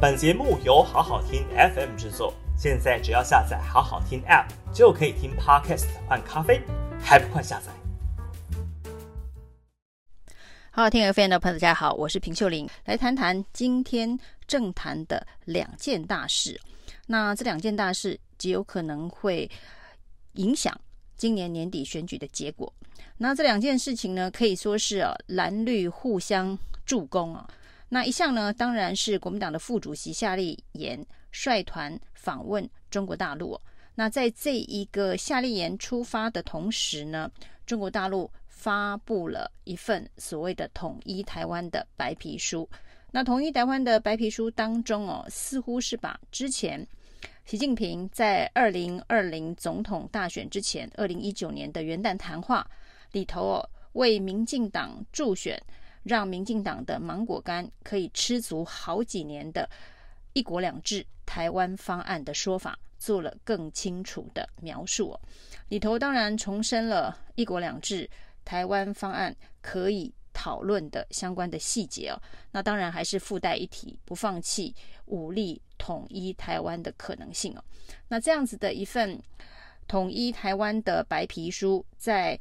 本节目由好好听 FM 制作，现在只要下载好好听 App 就可以听 Podcast 换咖啡，还不快下载？好好听 FM 的朋友，大家好，我是平秀玲，来谈谈今天政坛的两件大事。那这两件大事极有可能会影响今年年底选举的结果。那这两件事情呢，可以说是啊蓝绿互相助攻啊。那一项呢，当然是国民党的副主席夏立言率团访问中国大陆。那在这一个夏立言出发的同时呢，中国大陆发布了一份所谓的统一台湾的白皮书。那统一台湾的白皮书当中哦，似乎是把之前习近平在二零二零总统大选之前，二零一九年的元旦谈话里头哦，为民进党助选。让民进党的芒果干可以吃足好几年的“一国两制”台湾方案的说法，做了更清楚的描述哦。里头当然重申了“一国两制”台湾方案可以讨论的相关的细节哦。那当然还是附带一提，不放弃武力统一台湾的可能性哦。那这样子的一份统一台湾的白皮书，在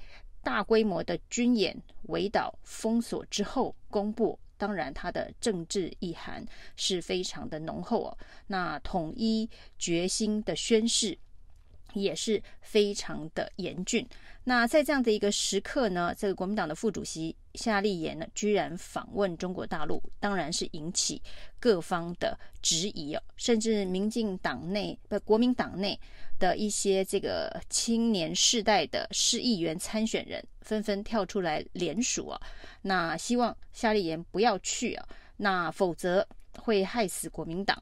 大规模的军演、围岛、封锁之后公布，当然它的政治意涵是非常的浓厚哦。那统一决心的宣誓也是非常的严峻。那在这样的一个时刻呢，这个国民党的副主席夏立言呢，居然访问中国大陆，当然是引起各方的质疑哦，甚至民进党内不国民党内的一些这个青年世代的市议员参选人，纷纷跳出来联署啊，那希望夏立言不要去啊，那否则会害死国民党。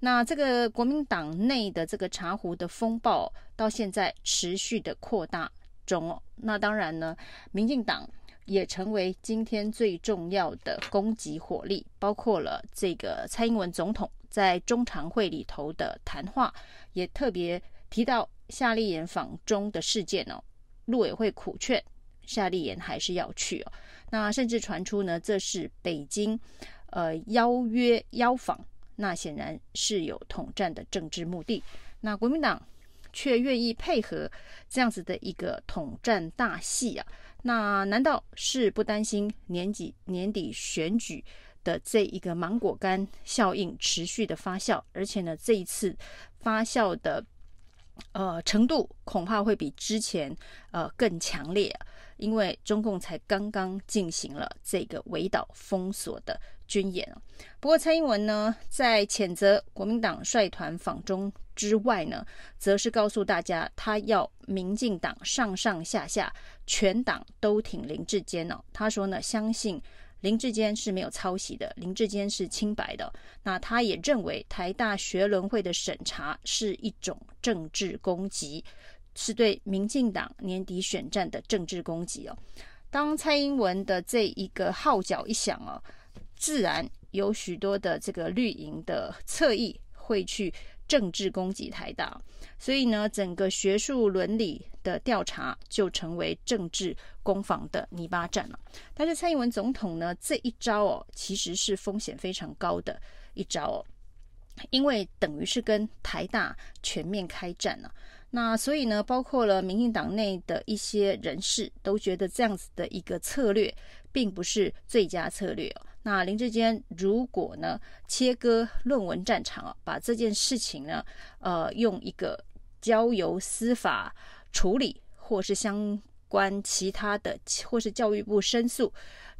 那这个国民党内的这个茶壶的风暴到现在持续的扩大。中哦，那当然呢，民进党也成为今天最重要的攻击火力，包括了这个蔡英文总统在中常会里头的谈话，也特别提到夏立言访中的事件哦。陆委会苦劝夏立言还是要去哦，那甚至传出呢，这是北京呃邀约邀访，那显然是有统战的政治目的。那国民党。却愿意配合这样子的一个统战大戏啊？那难道是不担心年底年底选举的这一个芒果干效应持续的发酵？而且呢，这一次发酵的呃程度恐怕会比之前呃更强烈，因为中共才刚刚进行了这个围岛封锁的军演啊。不过蔡英文呢，在谴责国民党率团访中。之外呢，则是告诉大家，他要民进党上上下下全党都挺林志坚哦。他说呢，相信林志坚是没有抄袭的，林志坚是清白的。那他也认为台大学伦会的审查是一种政治攻击，是对民进党年底选战的政治攻击哦。当蔡英文的这一个号角一响哦，自然有许多的这个绿营的侧翼会去。政治攻击台大，所以呢，整个学术伦理的调查就成为政治攻防的泥巴战了。但是蔡英文总统呢，这一招哦，其实是风险非常高的一招哦，因为等于是跟台大全面开战了。那所以呢，包括了民进党内的一些人士都觉得这样子的一个策略，并不是最佳策略哦。那林志坚如果呢，切割论文战场啊，把这件事情呢，呃，用一个交由司法处理，或是相关其他的，或是教育部申诉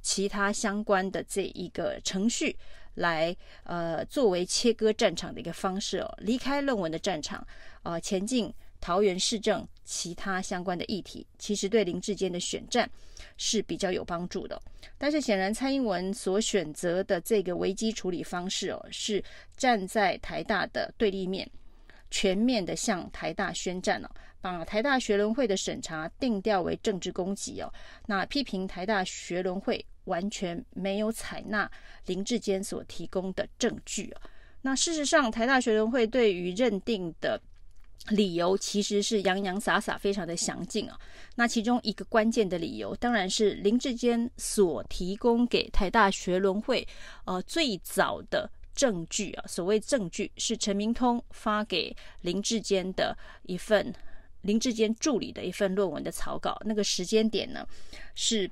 其他相关的这一个程序来，呃，作为切割战场的一个方式哦，离开论文的战场，呃，前进。桃园市政其他相关的议题，其实对林志坚的选战是比较有帮助的。但是显然蔡英文所选择的这个危机处理方式哦，是站在台大的对立面，全面的向台大宣战哦，把台大学伦会的审查定调为政治攻击哦。那批评台大学伦会完全没有采纳林志坚所提供的证据哦。那事实上，台大学伦会对于认定的。理由其实是洋洋洒洒，非常的详尽啊。那其中一个关键的理由，当然是林志坚所提供给台大学伦会呃最早的证据啊，所谓证据是陈明通发给林志坚的一份林志坚助理的一份论文的草稿，那个时间点呢是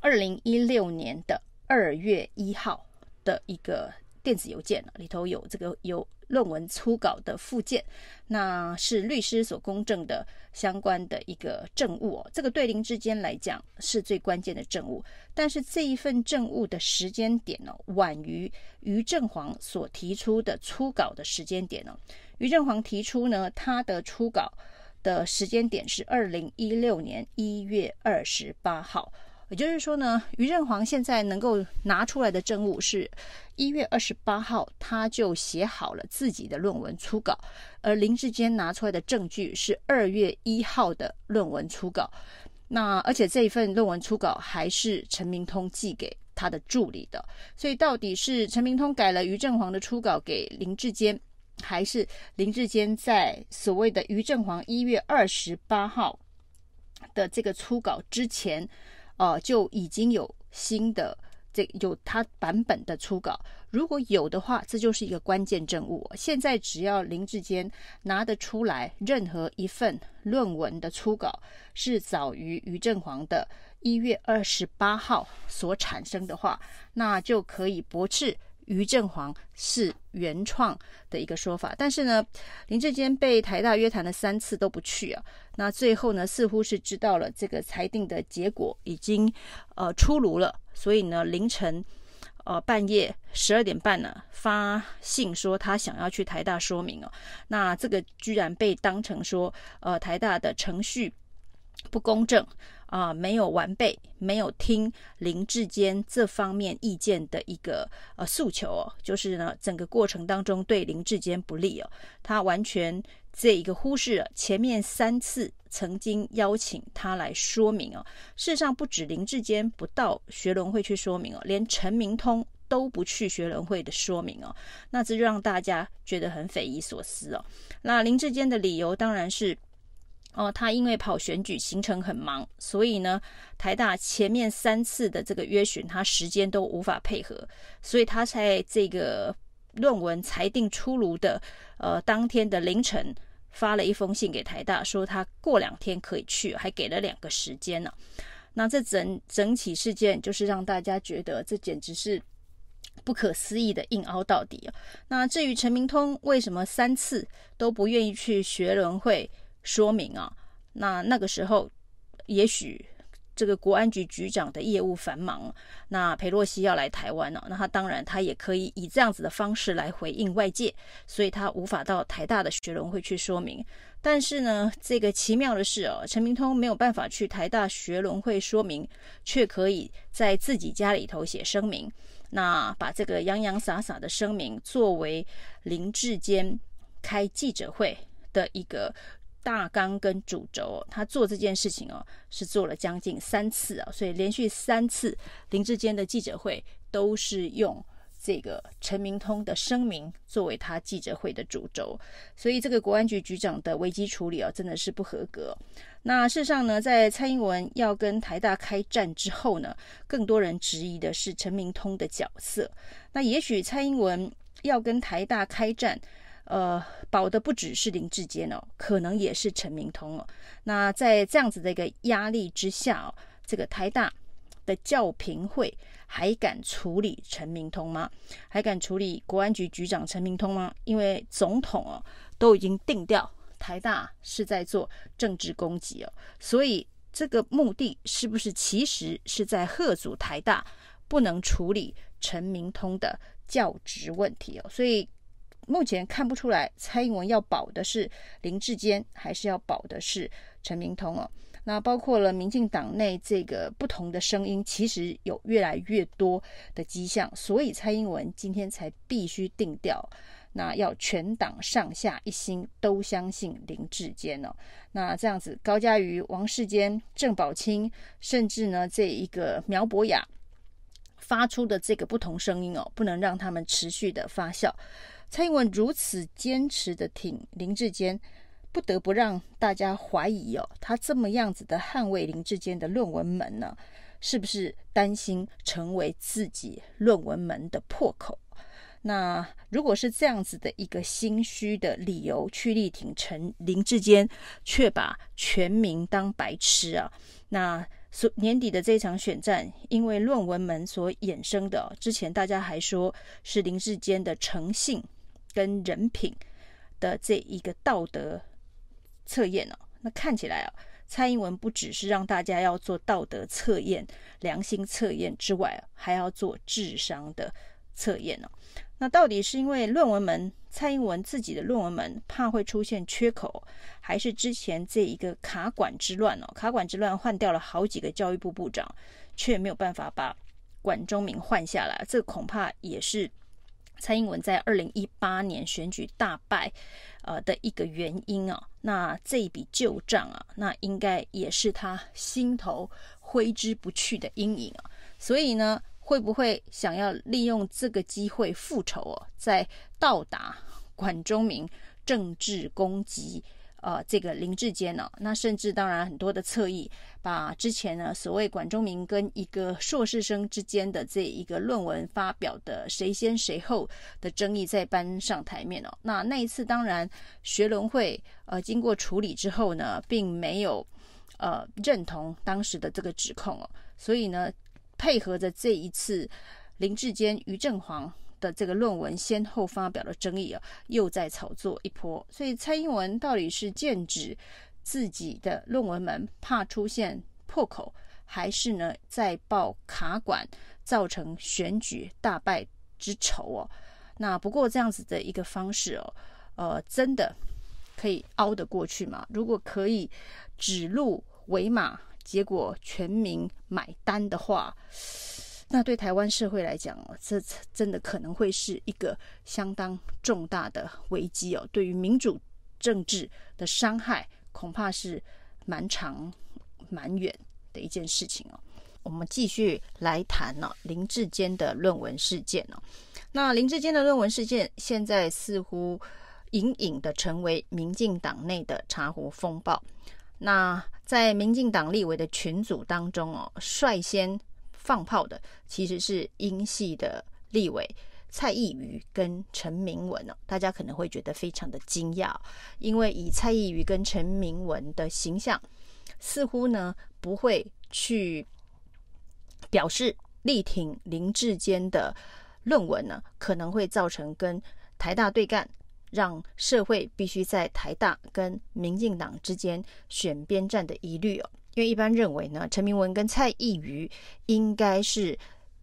二零一六年的二月一号的一个电子邮件，里头有这个有。论文初稿的附件，那是律师所公证的相关的一个证物哦。这个对林智坚来讲是最关键的证物，但是这一份证物的时间点呢，晚于于正煌所提出的初稿的时间点呢。于正煌提出呢，他的初稿的时间点是二零一六年一月二十八号。也就是说呢，于正煌现在能够拿出来的证物是一月二十八号，他就写好了自己的论文初稿，而林志坚拿出来的证据是二月一号的论文初稿。那而且这一份论文初稿还是陈明通寄给他的助理的，所以到底是陈明通改了于正煌的初稿给林志坚，还是林志坚在所谓的于正煌一月二十八号的这个初稿之前？哦，就已经有新的这有它版本的初稿，如果有的话，这就是一个关键证物。现在只要林志坚拿得出来任何一份论文的初稿是早于于正煌的一月二十八号所产生的话，那就可以驳斥。于正煌是原创的一个说法，但是呢，林志坚被台大约谈了三次都不去啊。那最后呢，似乎是知道了这个裁定的结果已经呃出炉了，所以呢，凌晨呃半夜十二点半呢发信说他想要去台大说明哦。那这个居然被当成说呃台大的程序不公正。啊，没有完备，没有听林志坚这方面意见的一个呃诉求哦，就是呢，整个过程当中对林志坚不利哦，他完全这一个忽视了前面三次曾经邀请他来说明哦，事实上不止林志坚不到学伦会去说明哦，连陈明通都不去学伦会的说明哦，那这就让大家觉得很匪夷所思哦。那林志坚的理由当然是。哦，他因为跑选举行程很忙，所以呢，台大前面三次的这个约询，他时间都无法配合，所以他在这个论文裁定出炉的呃当天的凌晨，发了一封信给台大，说他过两天可以去，还给了两个时间呢。那这整整起事件，就是让大家觉得这简直是不可思议的硬凹到底。那至于陈明通为什么三次都不愿意去学伦会？说明啊，那那个时候，也许这个国安局局长的业务繁忙，那裴洛西要来台湾呢，那他当然他也可以以这样子的方式来回应外界，所以他无法到台大的学伦会去说明。但是呢，这个奇妙的是哦，陈明通没有办法去台大学伦会说明，却可以在自己家里头写声明，那把这个洋洋洒洒的声明作为林志坚开记者会的一个。大纲跟主轴，他做这件事情哦，是做了将近三次啊，所以连续三次林志坚的记者会都是用这个陈明通的声明作为他记者会的主轴，所以这个国安局局长的危机处理啊，真的是不合格。那事实上呢，在蔡英文要跟台大开战之后呢，更多人质疑的是陈明通的角色。那也许蔡英文要跟台大开战。呃，保的不只是林志坚哦，可能也是陈明通哦。那在这样子的一个压力之下哦，这个台大的教评会还敢处理陈明通吗？还敢处理国安局局长陈明通吗？因为总统哦都已经定调，台大是在做政治攻击哦，所以这个目的是不是其实是在吓阻台大不能处理陈明通的教职问题哦？所以。目前看不出来，蔡英文要保的是林志坚，还是要保的是陈明通哦？那包括了民进党内这个不同的声音，其实有越来越多的迹象，所以蔡英文今天才必须定调，那要全党上下一心都相信林志坚哦。那这样子，高嘉瑜、王世坚、郑宝清，甚至呢这一个苗博雅发出的这个不同声音哦，不能让他们持续的发酵。蔡英文如此坚持的挺林志坚，不得不让大家怀疑哦，他这么样子的捍卫林志坚的论文门呢，是不是担心成为自己论文门的破口？那如果是这样子的一个心虚的理由去力挺陈林志坚，却把全民当白痴啊！那所年底的这场选战，因为论文门所衍生的，之前大家还说是林志坚的诚信跟人品的这一个道德测验哦，那看起来啊，蔡英文不只是让大家要做道德测验、良心测验之外，还要做智商的测验哦。那到底是因为论文门蔡英文自己的论文门怕会出现缺口，还是之前这一个卡管之乱哦？卡管之乱换掉了好几个教育部部长，却没有办法把管中明换下来，这恐怕也是蔡英文在二零一八年选举大败呃的一个原因啊。那这一笔旧账啊，那应该也是他心头挥之不去的阴影啊。所以呢，会不会想要利用这个机会复仇哦？再倒打管中明政治攻击，呃，这个林志坚呢、哦？那甚至当然很多的侧翼把之前呢所谓管中闵跟一个硕士生之间的这一个论文发表的谁先谁后的争议再搬上台面哦。那那一次当然学伦会呃经过处理之后呢，并没有呃认同当时的这个指控哦，所以呢。配合着这一次林志坚、余正煌的这个论文先后发表的争议啊，又在炒作一波。所以蔡英文到底是剑指自己的论文门，怕出现破口，还是呢在报卡管造成选举大败之仇哦？那不过这样子的一个方式哦，呃，真的可以熬得过去吗？如果可以指鹿为马。结果全民买单的话，那对台湾社会来讲哦，这真的可能会是一个相当重大的危机哦。对于民主政治的伤害，恐怕是蛮长蛮远的一件事情哦。我们继续来谈呢，林志坚的论文事件哦。那林志坚的论文事件，现在似乎隐隐的成为民进党内的茶壶风暴。那在民进党立委的群组当中哦，率先放炮的其实是英系的立委蔡易余跟陈明文哦，大家可能会觉得非常的惊讶，因为以蔡易余跟陈明文的形象，似乎呢不会去表示力挺林志坚的论文呢，可能会造成跟台大对干。让社会必须在台大跟民进党之间选边站的疑虑哦，因为一般认为呢，陈明文跟蔡易余应该是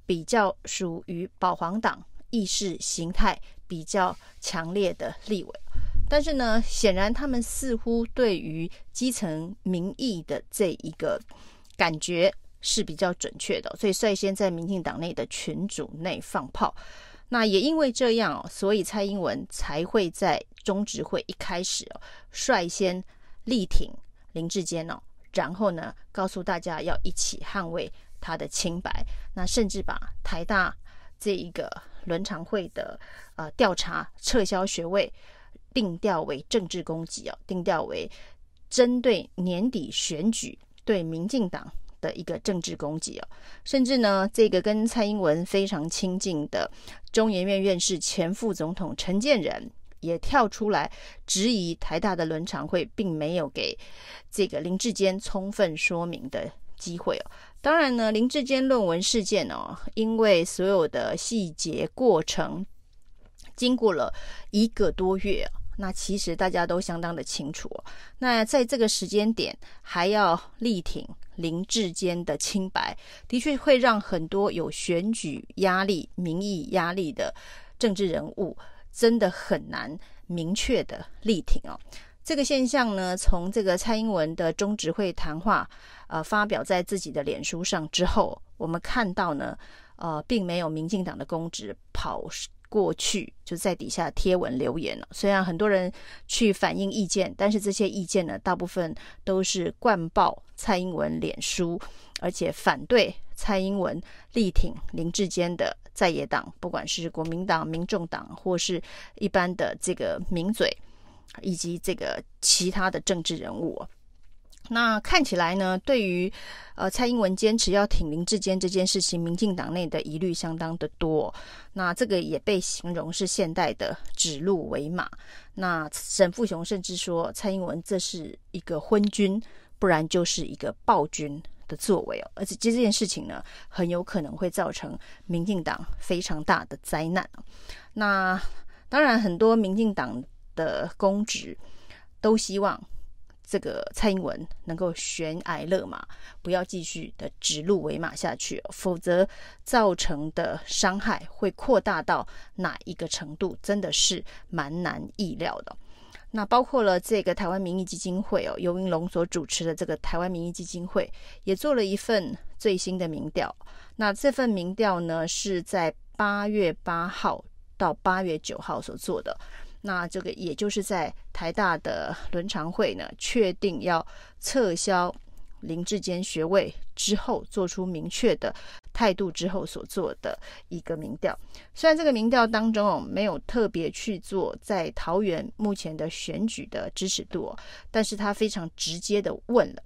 比较属于保皇党意识形态比较强烈的立委，但是呢，显然他们似乎对于基层民意的这一个感觉是比较准确的，所以率先在民进党内的群组内放炮。那也因为这样哦，所以蔡英文才会在中执会一开始哦，率先力挺林志坚哦，然后呢，告诉大家要一起捍卫他的清白。那甚至把台大这一个伦常会的呃调查撤销学位定调为政治攻击哦，定调为针对年底选举对民进党。的一个政治攻击哦，甚至呢，这个跟蔡英文非常亲近的中研院院士、前副总统陈建仁也跳出来质疑台大的伦常会并没有给这个林志坚充分说明的机会哦。当然呢，林志坚论文事件哦，因为所有的细节过程经过了一个多月，那其实大家都相当的清楚。那在这个时间点还要力挺。林志坚的清白，的确会让很多有选举压力、民意压力的政治人物，真的很难明确的力挺哦。这个现象呢，从这个蔡英文的中执会谈话，呃，发表在自己的脸书上之后，我们看到呢，呃，并没有民进党的公职跑过去就在底下贴文留言了。虽然很多人去反映意见，但是这些意见呢，大部分都是灌爆蔡英文脸书，而且反对蔡英文力挺林志坚的在野党，不管是国民党、民众党，或是一般的这个名嘴，以及这个其他的政治人物。那看起来呢，对于呃蔡英文坚持要挺林志坚这件事情，民进党内的疑虑相当的多。那这个也被形容是现代的指鹿为马。那沈富雄甚至说，蔡英文这是一个昏君，不然就是一个暴君的作为哦。而且这件事情呢，很有可能会造成民进党非常大的灾难。那当然，很多民进党的公职都希望。这个蔡英文能够悬崖勒马，不要继续的指鹿为马下去，否则造成的伤害会扩大到哪一个程度，真的是蛮难意料的。那包括了这个台湾民意基金会哦，尤云龙所主持的这个台湾民意基金会也做了一份最新的民调。那这份民调呢，是在八月八号到八月九号所做的。那这个也就是在台大的伦常会呢，确定要撤销林志坚学位之后，做出明确的态度之后所做的一个民调。虽然这个民调当中哦，没有特别去做在桃园目前的选举的支持度哦，但是他非常直接的问了，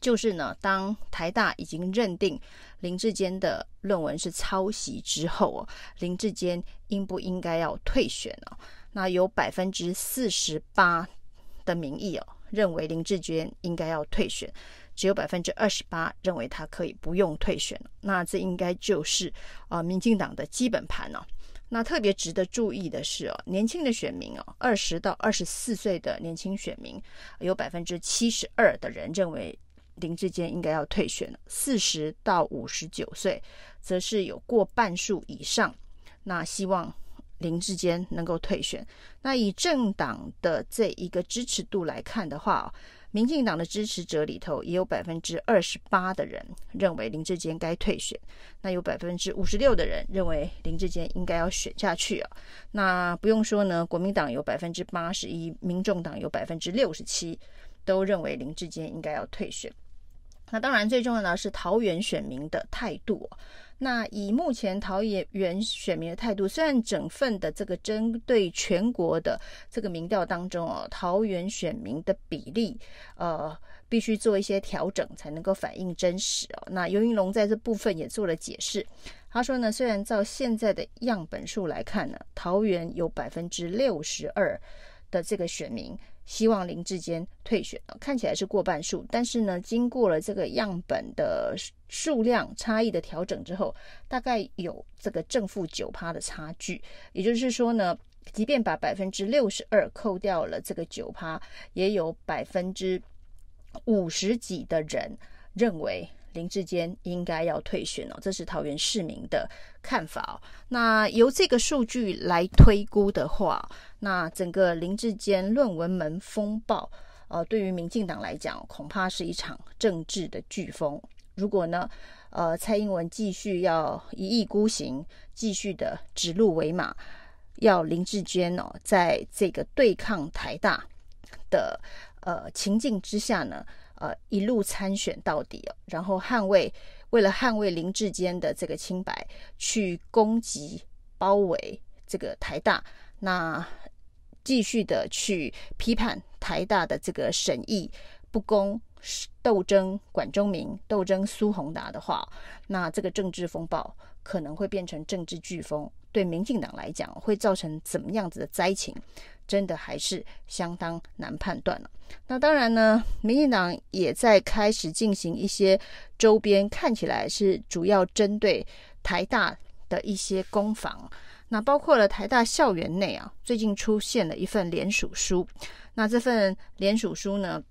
就是呢，当台大已经认定林志坚的论文是抄袭之后哦，林志坚应不应该要退选呢？那有百分之四十八的民意哦，认为林志坚应该要退选，只有百分之二十八认为他可以不用退选。那这应该就是啊、民进党的基本盘哦。那特别值得注意的是哦，年轻的选民哦，二十到二十四岁的年轻选民，有百分之七十二的人认为林志坚应该要退选，四十到五十九岁，则是有过半数以上，那希望。林志坚能够退选，那以政党的这一个支持度来看的话，民进党的支持者里头也有百分之二十八的人认为林志坚该退选，那有百分之五十六的人认为林志坚应该要选下去啊。那不用说呢，国民党有百分之八十一，民众党有百分之六十七，都认为林志坚应该要退选。那当然，最重要的是桃园选民的态度。那以目前桃园选民的态度，虽然整份的这个针对全国的这个民调当中哦，桃园选民的比例呃必须做一些调整才能够反映真实哦。那尤云龙在这部分也做了解释，他说呢，虽然照现在的样本数来看呢，桃园有百分之六十二的这个选民。希望林志坚退选，看起来是过半数，但是呢，经过了这个样本的数量差异的调整之后，大概有这个正负九趴的差距。也就是说呢，即便把百分之六十二扣掉了这个九趴，也有百分之五十几的人认为。林志坚应该要退选哦，这是桃园市民的看法哦。那由这个数据来推估的话，那整个林志坚论文门风暴，呃，对于民进党来讲，恐怕是一场政治的飓风。如果呢，呃，蔡英文继续要一意孤行，继续的指鹿为马，要林志坚哦，在这个对抗台大的呃情境之下呢，呃，一路参选到底哦，然后捍卫，为了捍卫林志坚的这个清白，去攻击、包围这个台大，那继续的去批判台大的这个审议不公、斗争管中闵、斗争苏宏达的话，那这个政治风暴可能会变成政治飓风，对民进党来讲会造成怎么样子的灾情？真的还是相当难判断了。那当然呢，民进党也在开始进行一些周边，看起来是主要针对台大的一些攻防。那包括了台大校园内啊，最近出现了一份联署书。那这份联署书呢，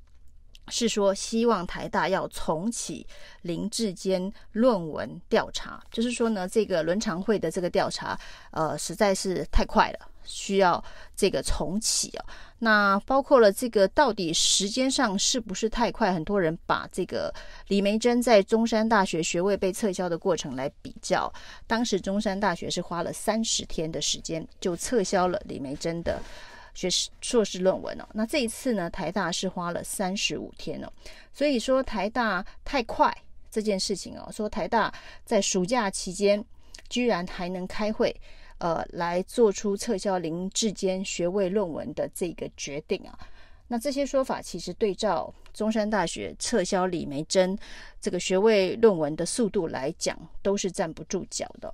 是说希望台大要重启林志坚论文调查，就是说呢，这个伦常会的这个调查，呃，实在是太快了。需要这个重启啊，那包括了这个到底时间上是不是太快？很多人把这个李梅珍在中山大学学位被撤销的过程来比较，当时中山大学是花了三十天的时间就撤销了李梅珍的学士硕士论文哦，那这一次呢，台大是花了三十五天哦，所以说台大太快这件事情哦，说台大在暑假期间居然还能开会。呃，来做出撤销林志坚学位论文的这个决定啊，那这些说法其实对照中山大学撤销李梅珍这个学位论文的速度来讲，都是站不住脚的。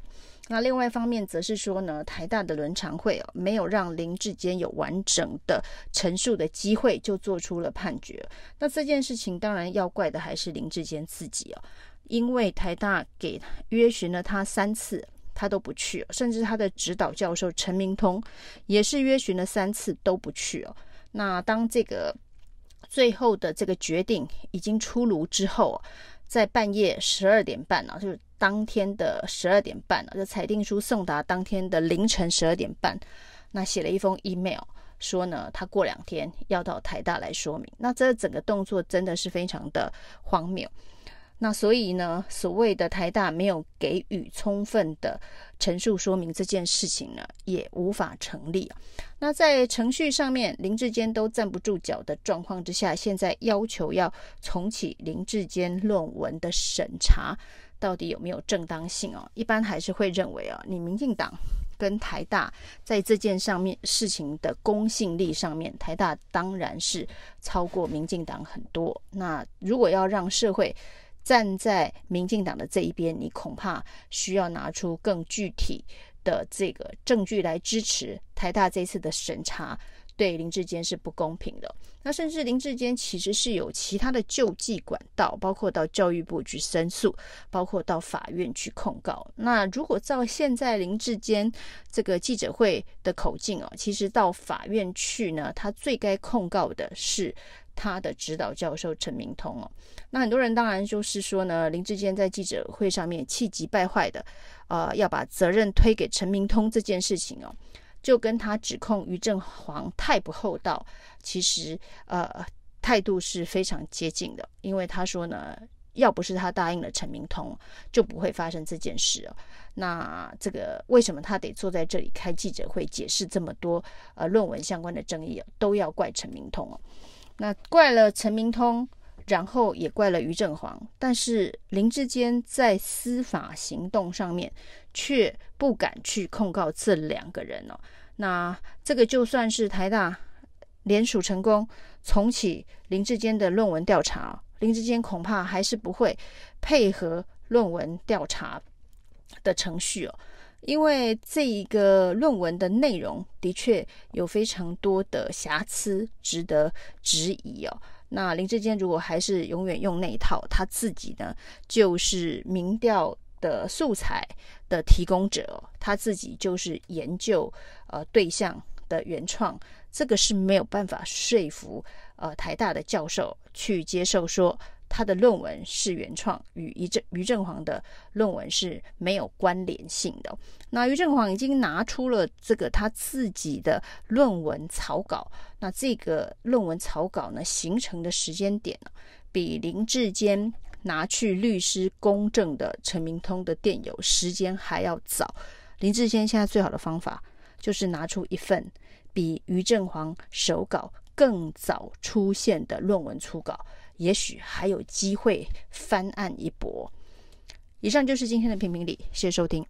那另外一方面，则是说呢，台大的伦常会哦，没有让林志坚有完整的陈述的机会，就做出了判决。那这件事情当然要怪的还是林志坚自己哦，因为台大给约询了他三次，他都不去，甚至他的指导教授陈明通也是约询了三次都不去哦。那当这个最后的这个决定已经出炉之后，在半夜十二点半啊，就是当天的十二点半，就裁定书送达当天的凌晨十二点半，那写了一封 email 说呢，他过两天要到台大来说明。那这整个动作真的是非常的荒谬。那所以呢，所谓的台大没有给予充分的陈述说明这件事情呢，也无法成立。那在程序上面，林志坚都站不住脚的状况之下，现在要求要重启林志坚论文的审查，到底有没有正当性哦？一般还是会认为啊，你民进党跟台大在这件上面事情的公信力上面，台大当然是超过民进党很多。那如果要让社会站在民进党的这一边，你恐怕需要拿出更具体的这个证据来支持台大这次的审查对林志坚是不公平的。那甚至林志坚其实是有其他的救济管道，包括到教育部去申诉，包括到法院去控告。那如果照现在林志坚这个记者会的口径哦，其实到法院去呢，他最该控告的是。他的指导教授陈明通哦，那很多人当然就是说呢，林志坚在记者会上面气急败坏的，呃，要把责任推给陈明通这件事情哦，就跟他指控于正煌太不厚道，其实呃态度是非常接近的，因为他说呢，要不是他答应了陈明通，就不会发生这件事哦。那这个为什么他得坐在这里开记者会解释这么多呃论文相关的争议，都要怪陈明通哦。那怪了陈明通，然后也怪了于正煌，但是林志坚在司法行动上面却不敢去控告这两个人哦。那这个就算是台大联署成功重启林志坚的论文调查，林志坚恐怕还是不会配合论文调查的程序哦。因为这一个论文的内容的确有非常多的瑕疵，值得质疑哦。那林志坚如果还是永远用那一套，他自己呢就是民调的素材的提供者，他自己就是研究呃对象的原创，这个是没有办法说服呃台大的教授去接受说。他的论文是原创，与于正于正煌的论文是没有关联性的。那于正煌已经拿出了这个他自己的论文草稿，那这个论文草稿呢，形成的时间点呢，比林志坚拿去律师公证的陈明通的电邮时间还要早。林志坚现在最好的方法就是拿出一份比于正煌手稿更早出现的论文初稿。也许还有机会翻案一搏。以上就是今天的评评理，谢谢收听。